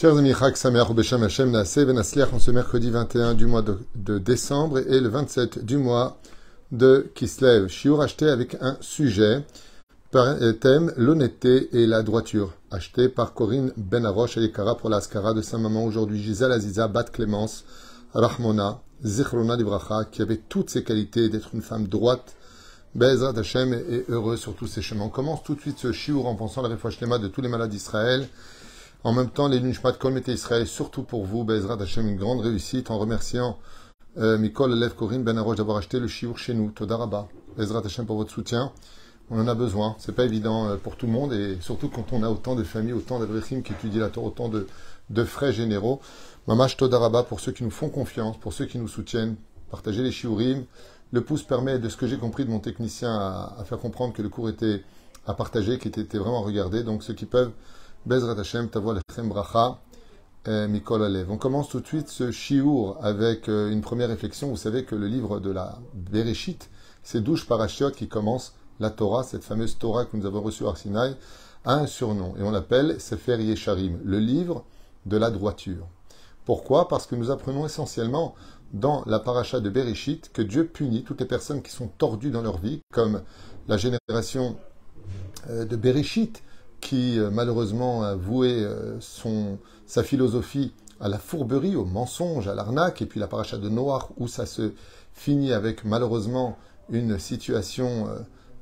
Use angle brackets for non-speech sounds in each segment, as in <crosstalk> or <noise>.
Chers amis, Chag Sameach Beshem Hashem Naaseh Venasliach en ce mercredi 21 du mois de, décembre et le 27 du mois de Kislev. Shiur acheté avec un sujet, par thème l'honnêteté et la droiture. Acheté par Corinne Benaroche et Yekara pour l'Askara de sa maman aujourd'hui, Gisèle Aziza Bat Clémence Rahmona Zichrona Libracha, qui avait toutes ses qualités d'être une femme droite. Bezrat Hashem est heureux sur tous ses chemins. On commence tout de suite ce shiur en pensant à la réfouachlema de tous les malades d'Israël. En même temps, les Nishmat Kol Mete Israël, surtout pour vous, Bezrat Hashem, une grande réussite en remerciant euh, Mikol Lev Corinne Ben d'avoir acheté le shiur chez nous. Todaraba. Bezrat Hashem pour votre soutien. On en a besoin. C'est pas évident euh, pour tout le monde et surtout quand on a autant de familles, autant d'Avrechim qui étudient la Torah, autant de, frais généraux. Mamash Todaraba pour ceux qui nous font confiance, pour ceux qui nous soutiennent. Partagez les shiurim. Le pouce permet, de ce que j'ai compris de mon technicien, à, à, faire comprendre que le cours était à partager, qu'il était vraiment regardé. Donc ceux qui peuvent, Bezrat Hashem, Tavo Lechem Bracha, Mikol Alev. On commence tout de suite ce shiur avec euh, une première réflexion. Vous savez que le livre de la Bereshit, c'est douze parachiotes qui commencent la Torah, cette fameuse Torah que nous avons reçue à Arsinaï, a un surnom et on l'appelle Sefer Yesharim, le livre de la droiture. Pourquoi? Parce que nous apprenons essentiellement dans la paracha de Bereshit que Dieu punit toutes les personnes qui sont tordues dans leur vie, comme la génération de Bereshit, qui malheureusement a voué son, sa philosophie à la fourberie, au mensonge, à l'arnaque, et puis la paracha de Noach, où ça se finit avec malheureusement une situation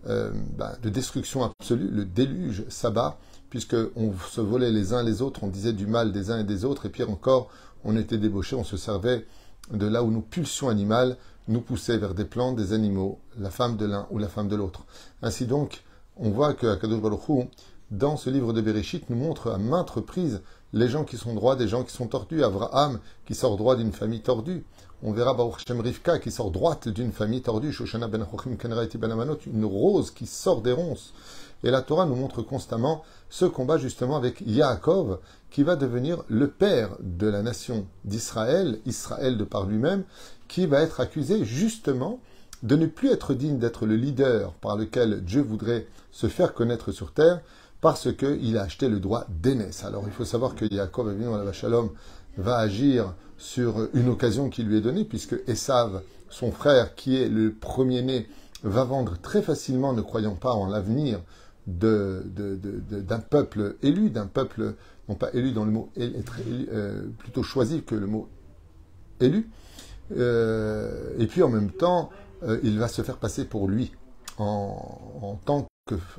euh, bah, de destruction absolue, le déluge s'abat, puisqu'on se volait les uns les autres, on disait du mal des uns et des autres, et pire encore, on était débauchés, on se servait de là où nos pulsions animales nous poussaient vers des plantes, des animaux, la femme de l'un ou la femme de l'autre. Ainsi donc, on voit que Akadosh Baruch dans ce livre de Bereshit, nous montre à maintes reprises les gens qui sont droits des gens qui sont tordus. Abraham qui sort droit d'une famille tordue. On verra Baruch Shem Rivka qui sort droite d'une famille tordue. Shoshana ben Chochim Kenraiti ben Amanot, une rose qui sort des ronces. Et la Torah nous montre constamment ce combat justement avec Yaakov, qui va devenir le père de la nation d'Israël, Israël de par lui-même, qui va être accusé justement de ne plus être digne d'être le leader par lequel Dieu voudrait se faire connaître sur terre, parce qu'il a acheté le droit d'aînesse. Alors il faut savoir que Yaakov, évidemment, la va agir sur une occasion qui lui est donnée, puisque Esav, son frère, qui est le premier-né, va vendre très facilement, ne croyant pas en l'avenir d'un peuple élu, d'un peuple, non pas élu dans le mot élu, euh, plutôt choisi que le mot élu. Euh, et puis en même temps, euh, il va se faire passer pour lui en, en tant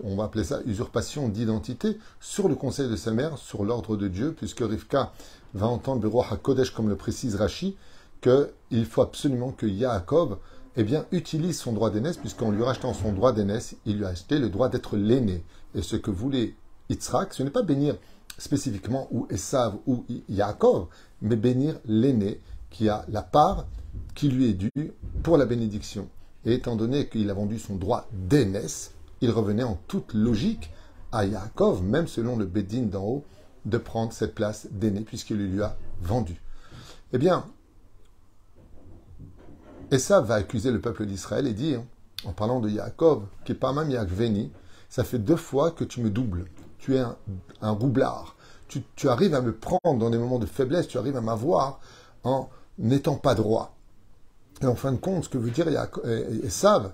on va appeler ça usurpation d'identité, sur le conseil de sa mère, sur l'ordre de Dieu, puisque Rivka va entendre le roi HaKodesh, comme le précise Rashi, qu'il faut absolument que Yaakov eh bien, utilise son droit d'aînesse, puisqu'en lui rachetant son droit d'aînesse, il lui a acheté le droit d'être l'aîné. Et ce que voulait Yitzhak, ce n'est pas bénir spécifiquement ou Esav ou Yaakov, mais bénir l'aîné qui a la part qui lui est due pour la bénédiction. Et étant donné qu'il a vendu son droit d'aînesse, il revenait en toute logique à Yaakov, même selon le Bédine d'en haut, de prendre cette place d'aîné puisqu'il lui a vendu. Eh bien, Esav va accuser le peuple d'Israël et dire, en parlant de Yaakov, qui est pas même Yaakveni, ça fait deux fois que tu me doubles. Tu es un, roublard. Tu, tu, arrives à me prendre dans des moments de faiblesse, tu arrives à m'avoir en n'étant pas droit. Et en fin de compte, ce que veut dire Esav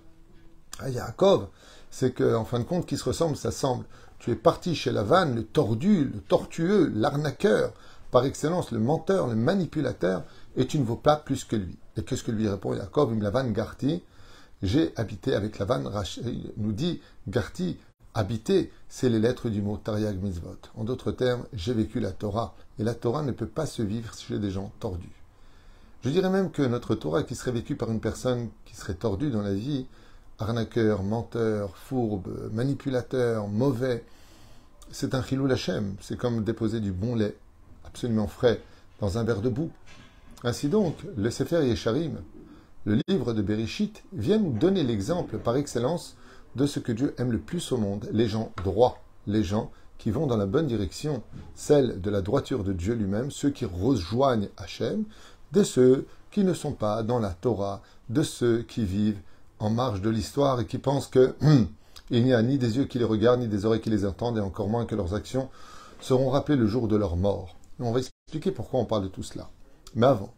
à Yaakov, c'est qu'en fin de compte, qui se ressemble, ça semble. Tu es parti chez la vanne, le tordu, le tortueux, l'arnaqueur, par excellence, le menteur, le manipulateur, et tu ne vaux pas plus que lui. Et qu'est-ce que lui répond Yaakov La vanne Garti, j'ai habité avec la vanne, il nous dit Garti, habiter, c'est les lettres du mot Tariag Mitzvot. En d'autres termes, j'ai vécu la Torah, et la Torah ne peut pas se vivre chez des gens tordus. Je dirais même que notre Torah qui serait vécue par une personne qui serait tordue dans la vie, arnaqueur, menteur, fourbe, manipulateur, mauvais, c'est un chilou lachem. C'est comme déposer du bon lait, absolument frais, dans un verre de boue. Ainsi donc, le Sefer Yesharim, le livre de Bereshit, vient nous donner l'exemple par excellence de ce que Dieu aime le plus au monde, les gens droits, les gens qui vont dans la bonne direction, celle de la droiture de Dieu lui-même, ceux qui rejoignent Hachem, de ceux qui ne sont pas dans la Torah, de ceux qui vivent en marge de l'histoire et qui pensent que il n'y a ni des yeux qui les regardent, ni des oreilles qui les entendent, et encore moins que leurs actions seront rappelées le jour de leur mort. On va expliquer pourquoi on parle de tout cela. Mais avant,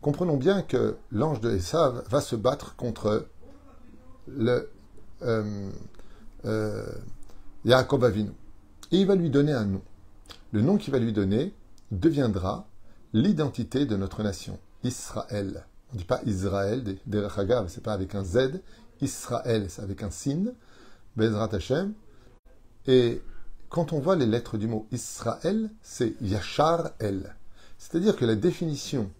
comprenons bien que l'ange de Esav va se battre contre le euh, euh, Yaakov Avinu. Et il va lui donner un nom. Le nom qu'il va lui donner deviendra l'identité de notre nation, Israël. On ne dit pas Israël, des c'est pas avec un Z. Israël, c'est avec un sin, Bezrat Hashem. Et quand on voit les lettres du mot Israël, c'est Yachar El. C'est-à-dire que la définition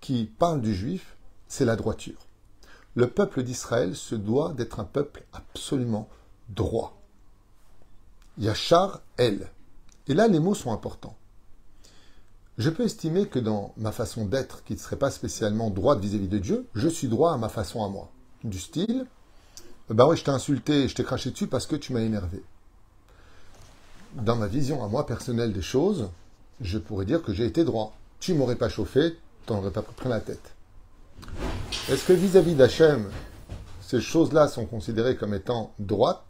qui parle du juif, c'est la droiture. Le peuple d'Israël se doit d'être un peuple absolument droit. Yachar El. Et là, les mots sont importants. Je peux estimer que dans ma façon d'être, qui ne serait pas spécialement droite vis-à-vis de Dieu, je suis droit à ma façon à moi. Du style, bah ouais, je t'ai insulté, je t'ai craché dessus parce que tu m'as énervé. Dans ma vision à moi personnelle des choses, je pourrais dire que j'ai été droit. Tu m'aurais pas chauffé, tu n'aurais pas pris la tête. Est-ce que vis-à-vis d'Hachem, ces choses-là sont considérées comme étant droites?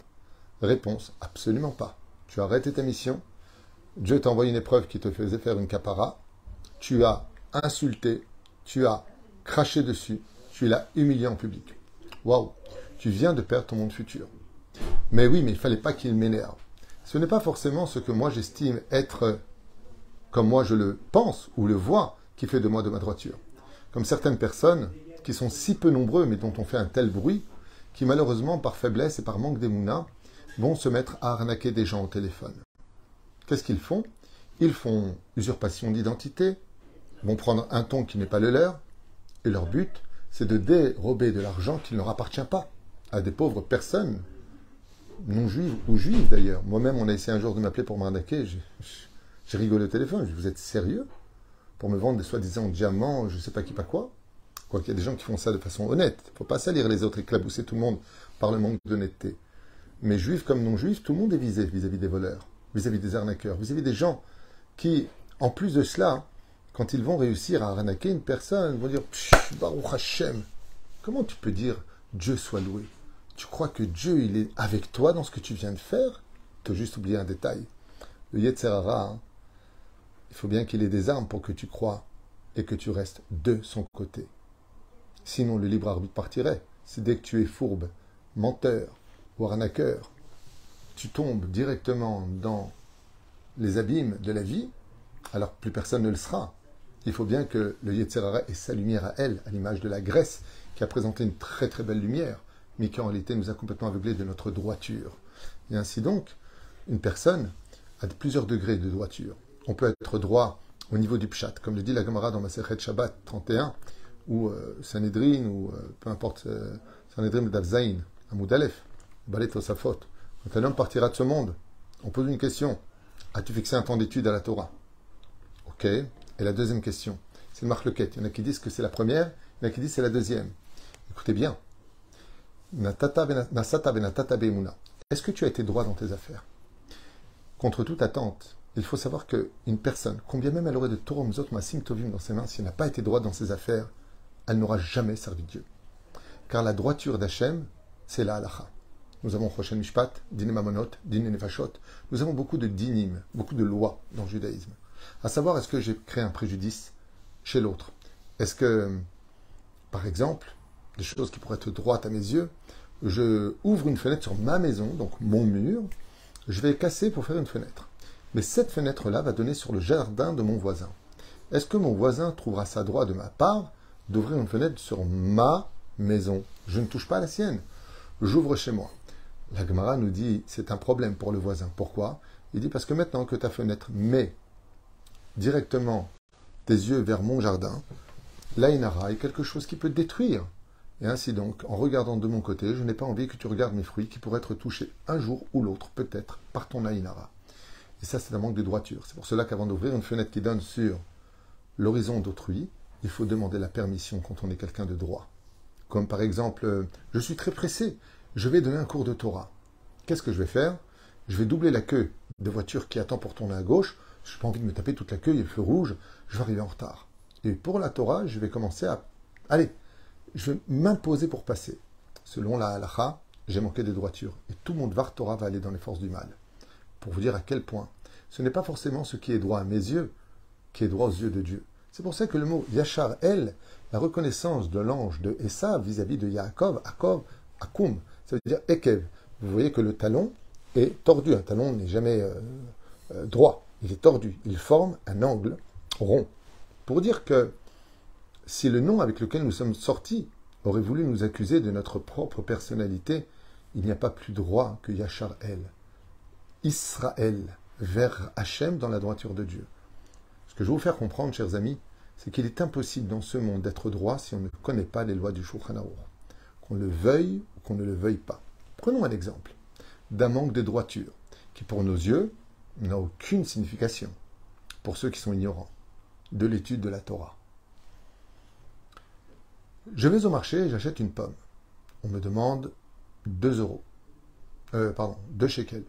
Réponse, absolument pas. Tu as arrêté ta mission, Dieu t'a envoyé une épreuve qui te faisait faire une capara, tu as insulté, tu as craché dessus, tu l'as humilié en public. Waouh, tu viens de perdre ton monde futur. Mais oui, mais il fallait pas qu'il m'énerve. Ce n'est pas forcément ce que moi j'estime être comme moi je le pense ou le vois qui fait de moi de ma droiture. Comme certaines personnes qui sont si peu nombreux mais dont on fait un tel bruit, qui malheureusement par faiblesse et par manque d'émouna vont se mettre à arnaquer des gens au téléphone. Qu'est-ce qu'ils font? Ils font usurpation d'identité, vont prendre un ton qui n'est pas le leur, et leur but, c'est de dérober de l'argent qui ne leur appartient pas à des pauvres personnes, non juives ou juives d'ailleurs. Moi-même, on a essayé un jour de m'appeler pour m'arnaquer, j'ai rigolé au téléphone, je dis, vous êtes sérieux? Pour me vendre des soi-disant diamants, je ne sais pas qui, pas quoi? Quoi qu'il y a des gens qui font ça de façon honnête. Il ne faut pas salir les autres, éclabousser tout le monde par le manque d'honnêteté. Mais juifs comme non-juifs, tout le monde est visé vis-à-vis des voleurs, vis-à-vis des arnaqueurs, vis-à-vis des gens qui, en plus de cela, quand ils vont réussir à arnaquer une personne, vont dire Baruch Hashem. Comment tu peux dire Dieu soit loué? Tu crois que Dieu, il est avec toi dans ce que tu viens de faire? Tu as juste oublié un détail. Le Yetzerara, hein, il faut bien qu'il ait des armes pour que tu crois et que tu restes de son côté. Sinon, le libre arbitre partirait. C'est dès que tu es fourbe, menteur, ou arnaqueur, tu tombes directement dans les abîmes de la vie, alors plus personne ne le sera. Il faut bien que le Yetzerara ait sa lumière à elle, à l'image de la Grèce, qui a présenté une très très belle lumière, mais qui en réalité nous a complètement aveuglés de notre droiture. Et ainsi donc, une personne a plusieurs degrés de droiture. On peut être droit au niveau du pshat, comme le dit la Gemara dans Masechet Shabbat 31, ou euh, Sanhedrin, ou euh, peu importe, euh, Sanhedrin d'Avzaïn, Amoud Aleph. Balet faute. Quand un homme partira de ce monde, on pose une question. As-tu fixé un temps d'étude à la Torah? Ok. Et la deuxième question, c'est le marque-lequette. Il y en a qui disent que c'est la première, il y en a qui disent que c'est la deuxième. Écoutez bien. Est-ce que tu as été droit dans tes affaires? Contre toute attente, il faut savoir qu'une personne, combien même elle aurait de Torah Masim Tovim dans ses mains, si elle n'a pas été droite dans ses affaires, elle n'aura jamais servi Dieu. Car la droiture d'Hachem, c'est la halacha. Nous avons Choshen Mishpat, Dine Mamonot, Dine Nefashot. Nous avons beaucoup de dinim, beaucoup de lois dans le judaïsme. À savoir, est-ce que j'ai créé un préjudice chez l'autre? Est-ce que, par exemple, des choses qui pourraient être droites à mes yeux, je ouvre une fenêtre sur ma maison, donc mon mur, je vais casser pour faire une fenêtre. Mais cette fenêtre-là va donner sur le jardin de mon voisin. Est-ce que mon voisin trouvera ça droit de ma part d'ouvrir une fenêtre sur ma maison? Je ne touche pas à la sienne. J'ouvre chez moi. La Gemara nous dit c'est un problème pour le voisin. Pourquoi? Il dit parce que maintenant que ta fenêtre met directement tes yeux vers mon jardin, l'aïnara est quelque chose qui peut détruire. Et ainsi donc, en regardant de mon côté, je n'ai pas envie que tu regardes mes fruits qui pourraient être touchés un jour ou l'autre, peut-être, par ton aïnara. Et ça, c'est un manque de droiture. C'est pour cela qu'avant d'ouvrir une fenêtre qui donne sur l'horizon d'autrui, il faut demander la permission quand on est quelqu'un de droit. Comme par exemple, euh, je suis très pressé, je vais donner un cours de Torah. Qu'est-ce que je vais faire? Je vais doubler la queue de voiture qui attend pour tourner à gauche. Je n'ai pas envie de me taper toute la queue, il y a le feu rouge, je vais arriver en retard. Et pour la Torah, je vais commencer à... Allez, je vais m'imposer pour passer. Selon la halacha, j'ai manqué de droiture. Et tout mon Dvar Torah va aller dans les forces du mal. Pour vous dire à quel point ce n'est pas forcément ce qui est droit à mes yeux qui est droit aux yeux de Dieu. C'est pour ça que le mot Yachar El, la reconnaissance de l'ange de Essa vis-à-vis de Yaakov, Akov, Akum, ça veut dire Ekev. Vous voyez que le talon est tordu. Un talon n'est jamais euh, euh, droit, il est tordu. Il forme un angle rond. Pour dire que si le nom avec lequel nous sommes sortis aurait voulu nous accuser de notre propre personnalité, il n'y a pas plus droit que Yachar El. Israël, vers Hachem dans la droiture de Dieu. Ce que je veux vous faire comprendre, chers amis, c'est qu'il est impossible dans ce monde d'être droit si on ne connaît pas les lois du Shulchan qu'on le veuille ne le veuille pas. Prenons un exemple d'un manque de droiture, qui pour nos yeux n'a aucune signification, pour ceux qui sont ignorants, de l'étude de la Torah. Je vais au marché et j'achète une pomme. On me demande 2 euros. Euh, pardon, 2 shekels.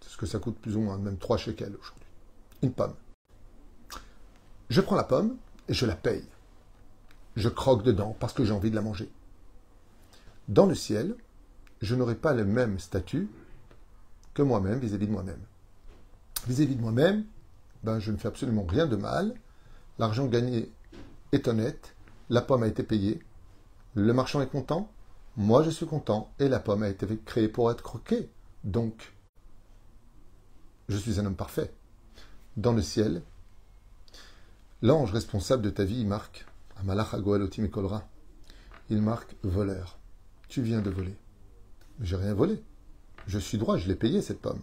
C'est ce que ça coûte plus ou moins, même 3 shekels aujourd'hui. Une pomme. Je prends la pomme et je la paye. Je croque dedans parce que j'ai envie de la manger. Dans le ciel, je n'aurai pas le même statut que moi-même vis-à-vis de moi-même. Vis-à-vis de moi-même, ben, je ne fais absolument rien de mal. L'argent gagné est honnête. La pomme a été payée. Le marchand est content. Moi, je suis content. Et la pomme a été créée pour être croquée. Donc, je suis un homme parfait. Dans le ciel, l'ange responsable de ta vie, marque Amalach Agoalotim et Kolra. Il marque voleur. Tu viens de voler. J'ai rien volé. Je suis droit, je l'ai payé cette pomme.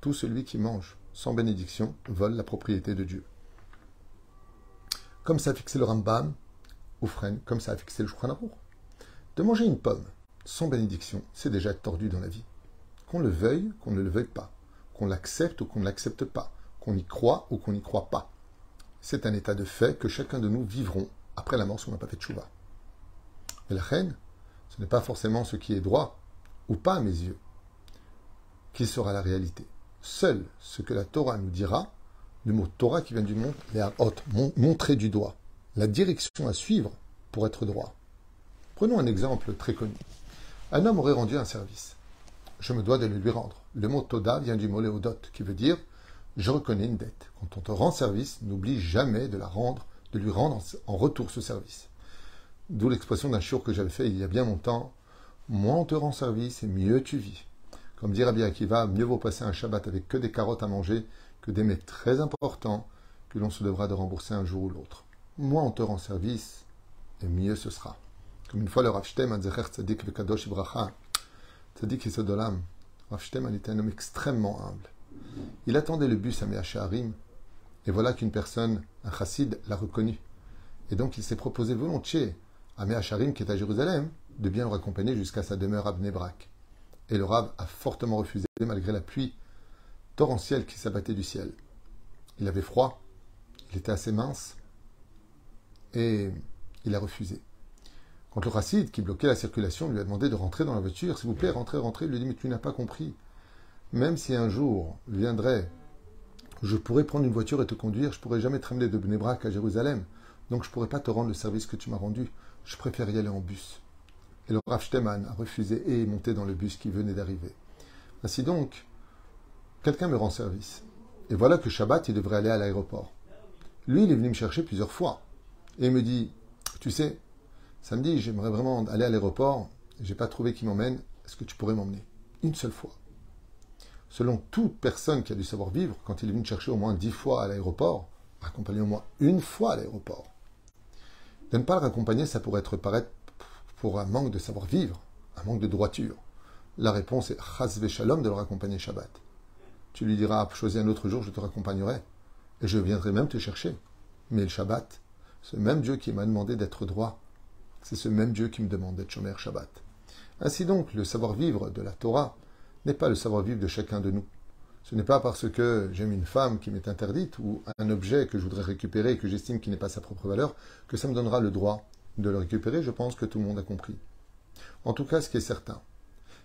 Tout celui qui mange sans bénédiction vole la propriété de Dieu. Comme ça a fixé le Rambam, ou freine, comme ça a fixé le Shulchan De manger une pomme sans bénédiction, c'est déjà tordu dans la vie. Qu'on le veuille, qu'on ne le veuille pas qu'on l'accepte ou qu'on ne l'accepte pas, qu'on y croit ou qu'on n'y croit pas. C'est un état de fait que chacun de nous vivrons après la mort si on n'a pas fait de chouva. Mais la reine, ce n'est pas forcément ce qui est droit ou pas à mes yeux qui sera la réalité. Seul ce que la Torah nous dira, le mot Torah qui vient du monde, les montrer du doigt, la direction à suivre pour être droit. Prenons un exemple très connu. Un homme aurait rendu un service je me dois de le lui rendre. Le mot Toda vient du mot Léodot, qui veut dire je reconnais une dette. Quand on te rend service, n'oublie jamais de la rendre, de lui rendre en retour ce service. D'où l'expression d'un show que j'avais fait il y a bien longtemps moins on te rend service et mieux tu vis. Comme dit Rabbi Akiva, mieux vaut passer un Shabbat avec que des carottes à manger que des mets très importants que l'on se devra de rembourser un jour ou l'autre. Moins on te rend service, et mieux ce sera. Comme une fois le Rav Shtem, Tzadik Vekadosh Ibracha, Tzadik Yisodolam, Rav Shtem était un homme extrêmement humble. Il attendait le bus à Meacharim, et voilà qu'une personne, un chassid, l'a reconnu. Et donc il s'est proposé volontiers à Meacharim, qui est à Jérusalem, de bien le raccompagner jusqu'à sa demeure à Bnebrak. Et le Rav a fortement refusé, malgré la pluie torrentielle qui s'abattait du ciel. Il avait froid, il était assez mince, et il a refusé. Quand le racide, qui bloquait la circulation, lui a demandé de rentrer dans la voiture, s'il vous plaît, rentrez, rentrez, il lui a dit, mais tu n'as pas compris. Même si un jour viendrait, je pourrais prendre une voiture et te conduire, je pourrais jamais te ramener de Bnebrak à Jérusalem. Donc je pourrais pas te rendre le service que tu m'as rendu. Je préfère y aller en bus. Et le Rav a refusé et est monté dans le bus qui venait d'arriver. Ainsi donc, quelqu'un me rend service. Et voilà que Shabbat, il devrait aller à l'aéroport. Lui, il est venu me chercher plusieurs fois. Et il me dit, tu sais, Samedi, j'aimerais vraiment aller à l'aéroport. J'ai pas trouvé qui m'emmène. Est-ce que tu pourrais m'emmener? Une seule fois. Selon toute personne qui a du savoir-vivre, quand il est venu chercher au moins dix fois à l'aéroport, accompagner au moins une fois à l'aéroport. De ne pas le raccompagner, ça pourrait être paraître pour un manque de savoir-vivre, un manque de droiture. La réponse est Chazve Shalom de le raccompagner Shabbat. Tu lui diras, choisis un autre jour, je te raccompagnerai. Et je viendrai même te chercher. Mais le Shabbat, ce même Dieu qui m'a demandé d'être droit, c'est ce même Dieu qui me demande d'être Shomer Shabbat. Ainsi donc, le savoir-vivre de la Torah n'est pas le savoir-vivre de chacun de nous. Ce n'est pas parce que j'aime une femme qui m'est interdite ou un objet que je voudrais récupérer et que j'estime qu'il n'est pas sa propre valeur que ça me donnera le droit de le récupérer. Je pense que tout le monde a compris. En tout cas, ce qui est certain,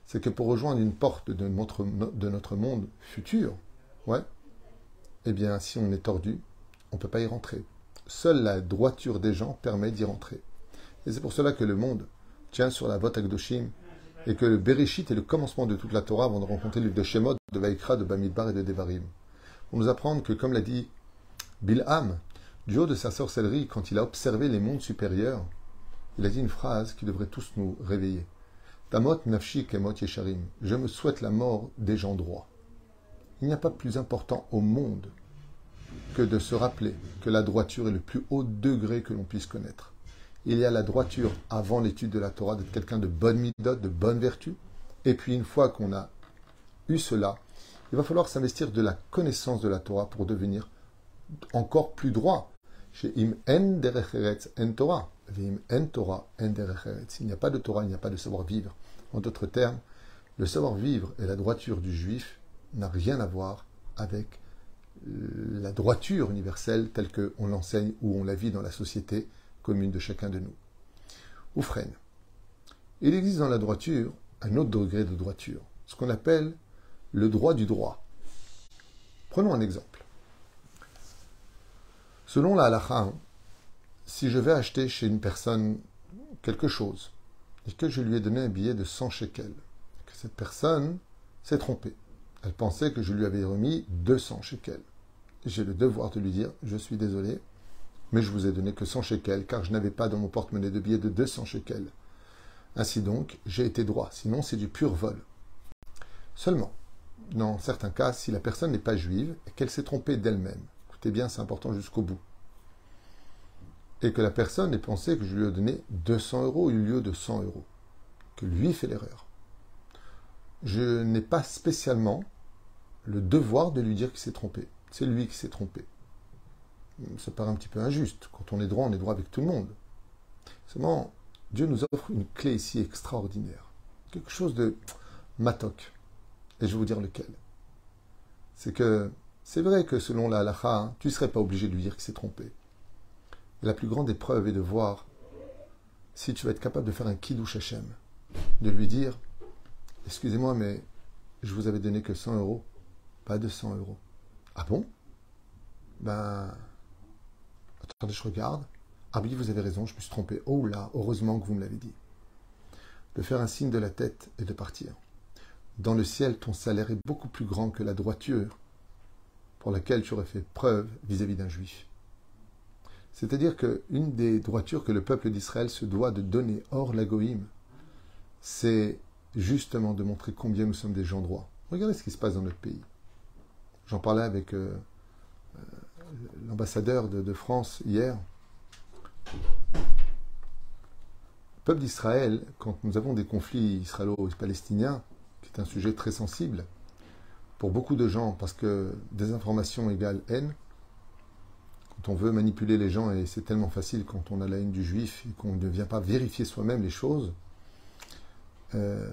c'est que pour rejoindre une porte de notre, de notre monde futur, ouais, eh bien, si on est tordu, on ne peut pas y rentrer. Seule la droiture des gens permet d'y rentrer. Et c'est pour cela que le monde tient sur la vote Akdoshim et que le Bereshit est le commencement de toute la Torah avant de rencontrer le de Shemot, de Vaikra, de Bamidbar et de Devarim. Pour nous apprendre que, comme l'a dit Bilham, du haut de sa sorcellerie, quand il a observé les mondes supérieurs, il a dit une phrase qui devrait tous nous réveiller. Tamot nafshi kemot yesharim. Je me souhaite la mort des gens droits. Il n'y a pas plus important au monde que de se rappeler que la droiture est le plus haut degré que l'on puisse connaître. Il y a la droiture avant l'étude de la Torah, d'être quelqu'un de bonne midot, de bonne vertu. Et puis une fois qu'on a eu cela, il va falloir s'investir de la connaissance de la Torah pour devenir encore plus droit. Chez S'il n'y a pas de Torah, il n'y a pas de savoir-vivre. En d'autres termes, le savoir-vivre et la droiture du juif n'a rien à voir avec la droiture universelle telle qu'on l'enseigne ou on la vit dans la société commune de chacun de nous. Ou freine. Il existe dans la droiture un autre degré de droiture, ce qu'on appelle le droit du droit. Prenons un exemple. Selon la halakha, si je vais acheter chez une personne quelque chose et que je lui ai donné un billet de 100 shekels, que cette personne s'est trompée, elle pensait que je lui avais remis 200 shekels. J'ai le devoir de lui dire Je suis désolé, mais je vous ai donné que 100 shekels, car je n'avais pas dans mon porte-monnaie de billets de 200 shekels. Ainsi donc, j'ai été droit, sinon c'est du pur vol. Seulement, dans certains cas, si la personne n'est pas juive et qu'elle s'est trompée d'elle-même, écoutez bien, c'est important jusqu'au bout, et que la personne ait pensé que je lui ai donné 200 euros au lieu de 100 euros, que lui fait l'erreur, je n'ai pas spécialement le devoir de lui dire qu'il s'est trompé. C'est lui qui s'est trompé. Ça paraît un petit peu injuste. Quand on est droit, on est droit avec tout le monde. Seulement, Dieu nous offre une clé ici extraordinaire. Quelque chose de matok. Et je vais vous dire lequel. C'est que c'est vrai que selon la halakha, hein, tu ne serais pas obligé de lui dire qu'il s'est trompé. la plus grande épreuve est de voir si tu vas être capable de faire un kiddush Hashem. De lui dire Excusez-moi, mais je vous avais donné que 100 euros, pas 200 euros. Ah bon? Ben. Je regarde. Ah oui, vous avez raison, je me suis trompé. Oh là, heureusement que vous me l'avez dit. De faire un signe de la tête et de partir. Dans le ciel, ton salaire est beaucoup plus grand que la droiture pour laquelle tu aurais fait preuve vis-à-vis d'un juif. C'est-à-dire qu'une des droitures que le peuple d'Israël se doit de donner hors l'agoïm, c'est justement de montrer combien nous sommes des gens droits. Regardez ce qui se passe dans notre pays. J'en parlais avec euh, euh, l'ambassadeur de, France hier. Le peuple d'Israël, quand nous avons des conflits israélo-palestiniens, qui est un sujet très sensible pour beaucoup de gens, parce que désinformation égale haine, quand on veut manipuler les gens, et c'est tellement facile quand on a la haine du juif et qu'on ne vient pas vérifier soi-même les choses, euh,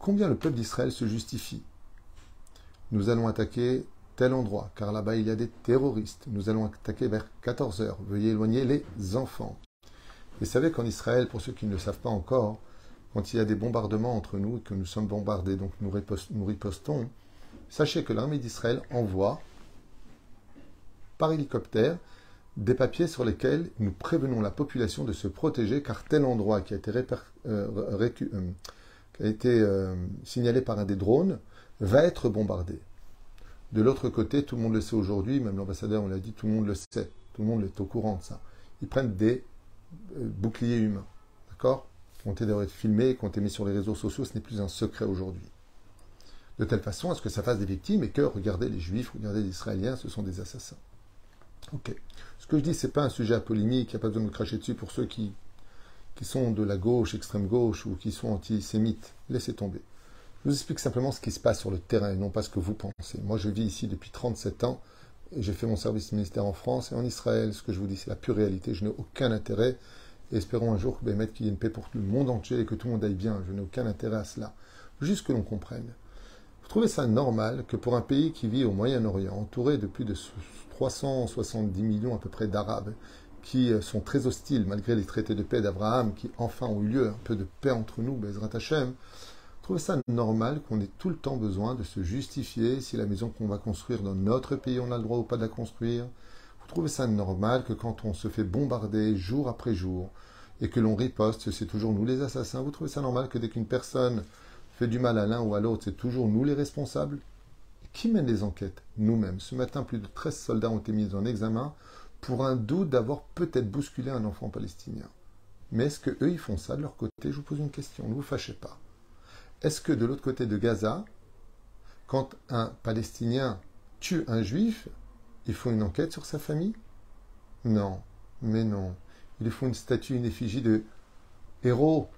combien le peuple d'Israël se justifie? Nous allons attaquer tel endroit, car là-bas il y a des terroristes. Nous allons attaquer vers 14 heures. Veuillez éloigner les enfants. Vous savez qu'en Israël, pour ceux qui ne le savent pas encore, quand il y a des bombardements entre nous et que nous sommes bombardés, donc nous, ripostons, sachez que l'armée d'Israël envoie par hélicoptère des papiers sur lesquels nous prévenons la population de se protéger car tel endroit qui a été, euh, euh, a été euh, signalé par un des drones va être bombardé. De l'autre côté, tout le monde le sait aujourd'hui, même l'ambassadeur on l'a dit, tout le monde le sait, tout le monde est au courant de ça. Ils prennent des boucliers humains, d'accord? Qui ont été filmés, qui ont été mis sur les réseaux sociaux, ce n'est plus un secret aujourd'hui. De telle façon à ce que ça fasse des victimes et que, regardez les juifs, regardez les israéliens, ce sont des assassins. Ok. Ce que je dis, c'est pas un sujet à polémique, il n'y a pas besoin de me cracher dessus pour ceux qui, qui sont de la gauche, extrême gauche ou qui sont antisémites. Laissez tomber. Je vous explique simplement ce qui se passe sur le terrain et non pas ce que vous pensez. Moi, je vis ici depuis 37 ans et j'ai fait mon service ministère en France et en Israël. Ce que je vous dis, c'est la pure réalité. Je n'ai aucun intérêt. Espérons un jour qu'il y ait une paix pour tout le monde entier et que tout le monde aille bien. Je n'ai aucun intérêt à cela. Juste que l'on comprenne. Vous trouvez ça normal que pour un pays qui vit au Moyen-Orient, entouré de plus de 370 millions à peu près d'Arabes qui euh, sont très hostiles malgré les traités de paix d'Abraham qui enfin ont eu lieu, un peu de paix entre nous, Bezrat Hashem, trouvez ça normal qu'on ait tout le temps besoin de se justifier si la maison qu'on va construire dans notre pays, on a le droit ou pas de la construire Vous trouvez ça normal que quand on se fait bombarder jour après jour et que l'on riposte, c'est toujours nous les assassins Vous trouvez ça normal que dès qu'une personne fait du mal à l'un ou à l'autre, c'est toujours nous les responsables? Qui mène les enquêtes? Nous-mêmes. Ce matin, plus de 13 soldats ont été mis en examen pour un doute d'avoir peut-être bousculé un enfant palestinien. Mais est-ce que eux ils font ça de leur côté? Je vous pose une question, ne vous fâchez pas. Est-ce que de l'autre côté de Gaza, quand un Palestinien tue un Juif, ils font une enquête sur sa famille? Non, mais non. Ils font une statue, une effigie de héros.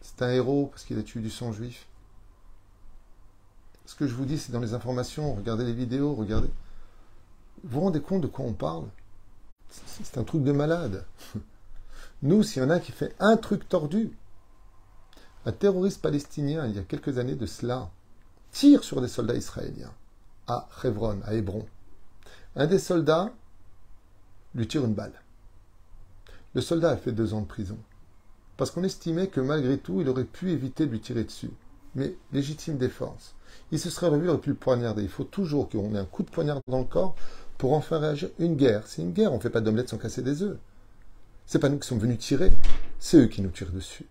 C'est un héros parce qu'il a tué du sang juif. Ce que je vous dis, c'est dans les informations. Regardez les vidéos, regardez. Vous vous rendez compte de quoi on parle? C'est un truc de malade. <laughs> Nous, s'il y en a qui fait un truc tordu, un terroriste palestinien, il y a quelques années de cela, tire sur des soldats israéliens à Hebron, à Hébron. Un des soldats lui tire une balle. Le soldat a fait deux ans de prison. Parce qu'on estimait que malgré tout, il aurait pu éviter de lui tirer dessus. Mais légitime défense. Il se serait revu, il aurait pu le poignarder. Il faut toujours qu'on ait un coup de poignard dans le corps pour enfin réagir. Une guerre, c'est une guerre. On ne fait pas d'omelette sans casser des œufs. C'est pas nous qui sommes venus tirer, c'est eux qui nous tirent dessus.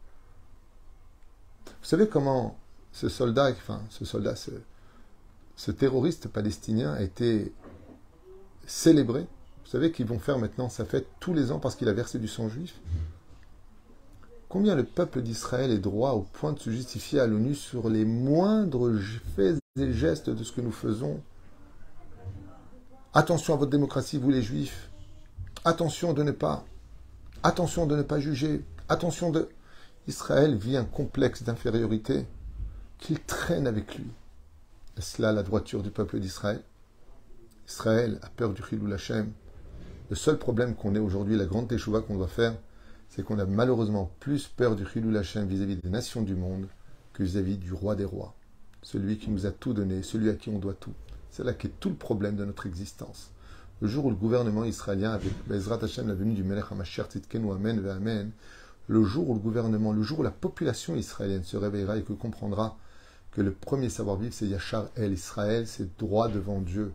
Vous savez comment ce soldat, enfin ce soldat, ce, terroriste palestinien a été célébré? Vous savez qu'ils vont faire maintenant sa fête tous les ans parce qu'il a versé du sang juif? Combien le peuple d'Israël est droit au point de se justifier à l'ONU sur les moindres faits et gestes de ce que nous faisons? Attention à votre démocratie, vous les juifs. Attention de ne pas. Attention de ne pas juger. Attention de. Israël vit un complexe d'infériorité qu'il traîne avec lui. Est-ce là la droiture du peuple d'Israël Israël a peur du Chilou Lachem. Le seul problème qu'on ait aujourd'hui, la grande teshuva qu'on doit faire, c'est qu'on a malheureusement plus peur du Chilou Lachem vis-à-vis des nations du monde que vis-à-vis du roi des rois, celui qui nous a tout donné, celui à qui on doit tout. C'est là qu'est tout le problème de notre existence. Le jour où le gouvernement israélien, avec Bezrat Hashem, la venue du Melech HaMashiach Tzidkenu Amen Amen, le jour où le gouvernement, le jour où la population israélienne se réveillera et que comprendra que le premier savoir-vivre, c'est Yachar El Israël, c'est droit devant Dieu,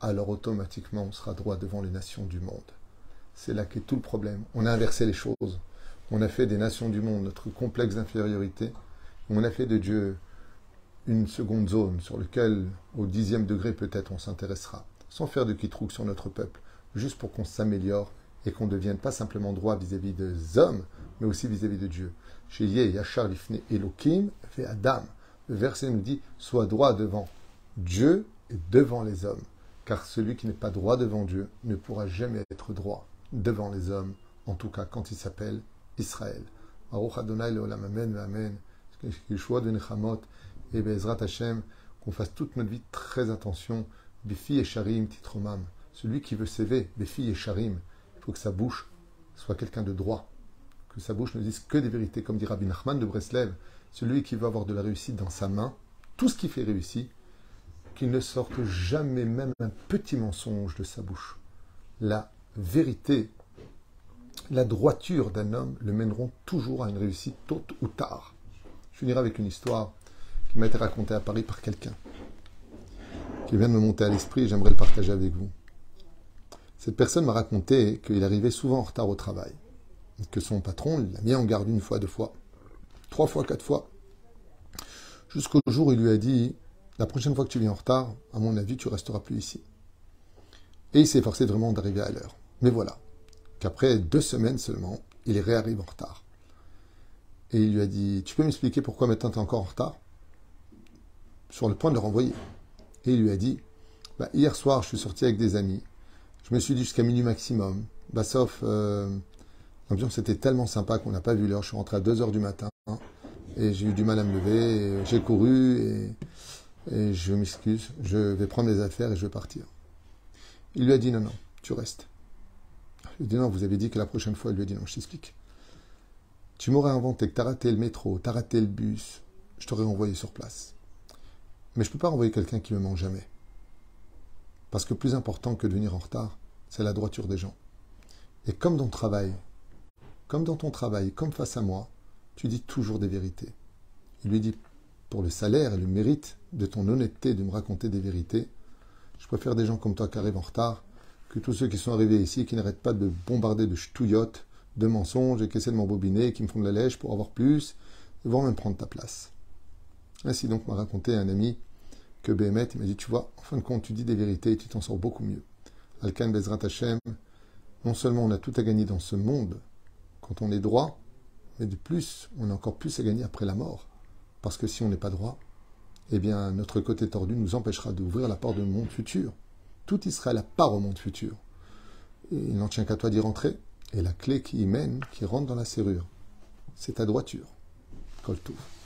alors automatiquement on sera droit devant les nations du monde. C'est là qu'est tout le problème. On a inversé les choses. On a fait des nations du monde notre complexe d'infériorité. On a fait de Dieu une seconde zone sur laquelle, au dixième degré peut-être, on s'intéressera, sans faire de quitrouk sur notre peuple, juste pour qu'on s'améliore et qu'on devienne pas simplement droit vis-à-vis des hommes, mais aussi vis-à-vis de Dieu. Chez Yachar, Lifne, Elohim, fait Adam. Le verset nous dit Sois droit devant Dieu et devant les hommes, car celui qui n'est pas droit devant Dieu ne pourra jamais être droit devant les hommes, en tout cas quand il s'appelle Israël. Baruch Adonai Leolam Amen Amen. de Nechamot et Bezrat qu'on fasse toute notre vie très attention. Bifi et Sharim Titromam. Celui qui veut s'élever, Bifi et Sharim, il faut que sa bouche soit quelqu'un de droit. Que sa bouche ne dise que des vérités, comme dit Rabbi Nachman de Breslev. Celui qui veut avoir de la réussite dans sa main, tout ce qui fait réussir, qu'il ne sorte jamais même un petit mensonge de sa bouche. La vérité, la droiture d'un homme le mèneront toujours à une réussite tôt ou tard. Je finirai avec une histoire qui m'a été racontée à Paris par quelqu'un qui vient de me monter à l'esprit et j'aimerais le partager avec vous. Cette personne m'a raconté qu'il arrivait souvent en retard au travail, que son patron l'a mis en garde une fois, deux fois, trois fois, quatre fois, jusqu'au jour où il lui a dit La prochaine fois que tu viens en retard, à mon avis, tu resteras plus ici. Et il s'est efforcé vraiment d'arriver à l'heure. Mais voilà, qu'après deux semaines seulement, il réarrive en retard. Et il lui a dit Tu peux m'expliquer pourquoi maintenant tu es encore en retard? Sur le point de le renvoyer. Et il lui a dit bah, Hier soir, je suis sorti avec des amis. Je me suis dit jusqu'à minuit maximum. Bah, sauf, euh, l'ambiance était tellement sympa qu'on n'a pas vu l'heure. Je suis rentré à 2 heures du matin et j'ai eu du mal à me lever. J'ai couru et, je m'excuse. Je vais prendre les affaires et je vais partir. Il lui a dit Non, non, tu restes. Il dit non, vous avez dit que la prochaine fois, il lui a dit non, je t'explique. Tu m'aurais inventé que tu as raté le métro, tu as raté le bus, je t'aurais envoyé sur place. Mais je ne peux pas envoyer quelqu'un qui me manque jamais. Parce que plus important que de venir en retard, c'est la droiture des gens. Et comme dans ton travail, comme dans ton travail, comme face à moi, tu dis toujours des vérités. Il lui dit, pour le salaire et le mérite de ton honnêteté de me raconter des vérités, je préfère des gens comme toi qui arrivent en retard que tous ceux qui sont arrivés ici qui n'arrêtent pas de bombarder de ch'touillottes, de mensonges et qui essaient de m'embobiner, qui me font de la lèche pour avoir plus, vont même prendre ta place. Ainsi donc m'a raconté un ami que Béhémet, il m'a dit, tu vois, en fin de compte, tu dis des vérités et tu t'en sors beaucoup mieux. Alkan Bezrat Hashem, non seulement on a tout à gagner dans ce monde quand on est droit, mais de plus, on a encore plus à gagner après la mort. Parce que si on n'est pas droit, eh bien, notre côté tordu nous empêchera d'ouvrir la porte du monde futur. Tout Israël a part au monde futur. Il n'en tient qu'à toi d'y rentrer. Et la clé qui y mène, qui rentre dans la serrure, c'est ta droiture. Coltouf.